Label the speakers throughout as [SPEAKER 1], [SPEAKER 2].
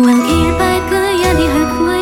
[SPEAKER 1] 问一百个愿，你还会。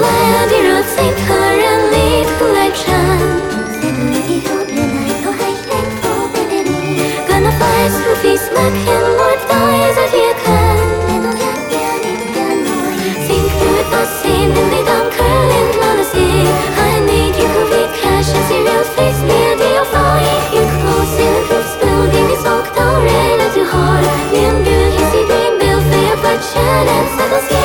[SPEAKER 1] Planted roots sink her and leave collection. Vamos